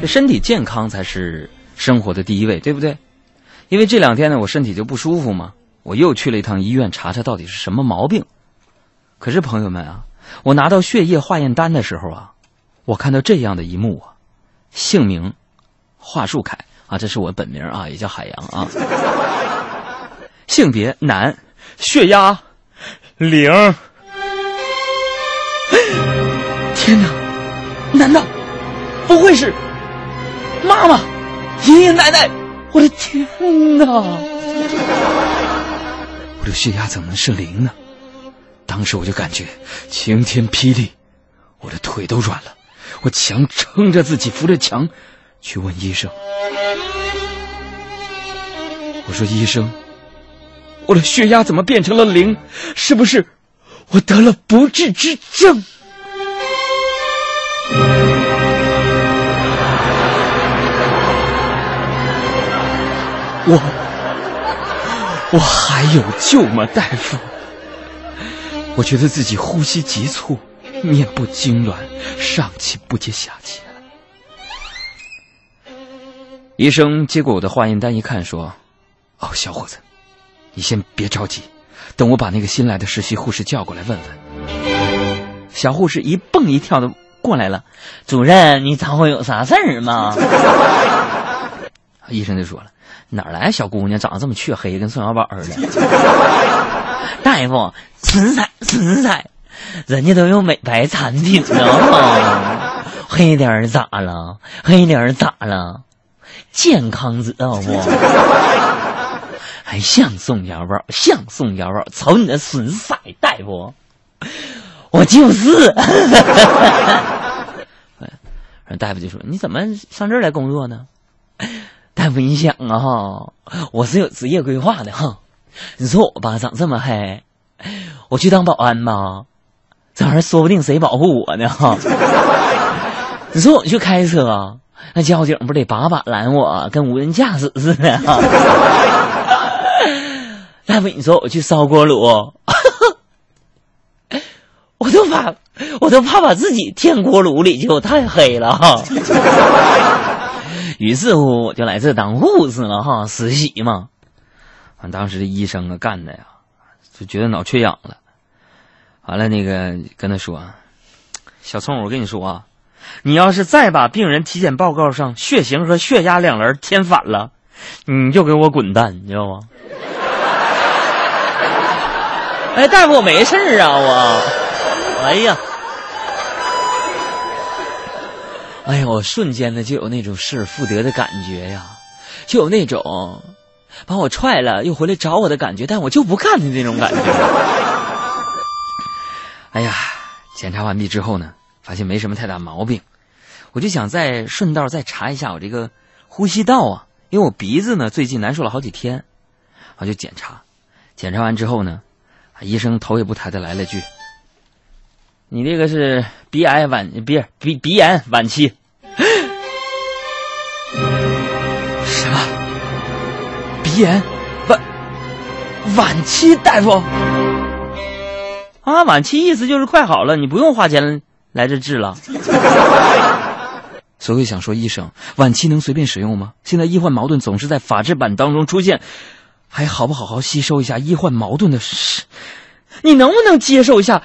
这身体健康才是生活的第一位，对不对？因为这两天呢，我身体就不舒服嘛，我又去了一趟医院，查查到底是什么毛病。可是朋友们啊，我拿到血液化验单的时候啊，我看到这样的一幕啊，姓名华树凯啊，这是我本名啊，也叫海洋啊。性别男，血压零。天哪，难道不会是妈妈、爷爷奶奶？我的天哪！我的血压怎么能是零呢？当时我就感觉晴天霹雳，我的腿都软了。我强撑着自己，扶着墙去问医生：“我说医生，我的血压怎么变成了零？是不是我得了不治之症？”我我还有救吗，大夫？我觉得自己呼吸急促，面部痉挛，上气不接下气。医生接过我的化验单一看，说：“哦，小伙子，你先别着急，等我把那个新来的实习护士叫过来问问。”小护士一蹦一跳的过来了：“主任，你找我有啥事儿吗？” 医生就说了。哪来小姑娘长得这么黢黑，跟宋小宝似的？大夫，纯彩纯彩，人家都有美白产品呢。黑点儿咋了？黑点儿咋了？健康知道不？还像宋小宝？像宋小宝？瞅你那损色，大夫，我就是。大夫就说：“你怎么上这儿来工作呢？”大夫，你想啊哈，我是有职业规划的哈。你说我吧，长这么黑，我去当保安吧，这玩意儿说不定谁保护我呢哈。你说我去开车，那交警不得把把拦我，跟无人驾驶似的哈。大夫，你说我去烧锅炉，我都怕，我都怕把自己添锅炉里去，太黑了哈。于是乎，我就来这当护士了哈，实习嘛。完，当时这医生啊干的呀，就觉得脑缺氧了。完了，那个跟他说：“小聪，我跟你说啊，你要是再把病人体检报告上血型和血压两栏填反了，你就给我滚蛋，你知道吗？” 哎，大夫，我没事啊，我。哎呀。哎呀，我瞬间呢就有那种失而复得的感觉呀，就有那种把我踹了又回来找我的感觉，但我就不干的那种感觉。哎呀，检查完毕之后呢，发现没什么太大毛病，我就想再顺道再查一下我这个呼吸道啊，因为我鼻子呢最近难受了好几天，我就检查。检查完之后呢，医生头也不抬的来了句。你这个是鼻癌晚，鼻鼻鼻炎晚期。什么？鼻炎晚晚期？大夫啊，晚期意思就是快好了，你不用花钱来这治了。所以想说，医生，晚期能随便使用吗？现在医患矛盾总是在法制版当中出现，还好不好好吸收一下医患矛盾的事？你能不能接受一下？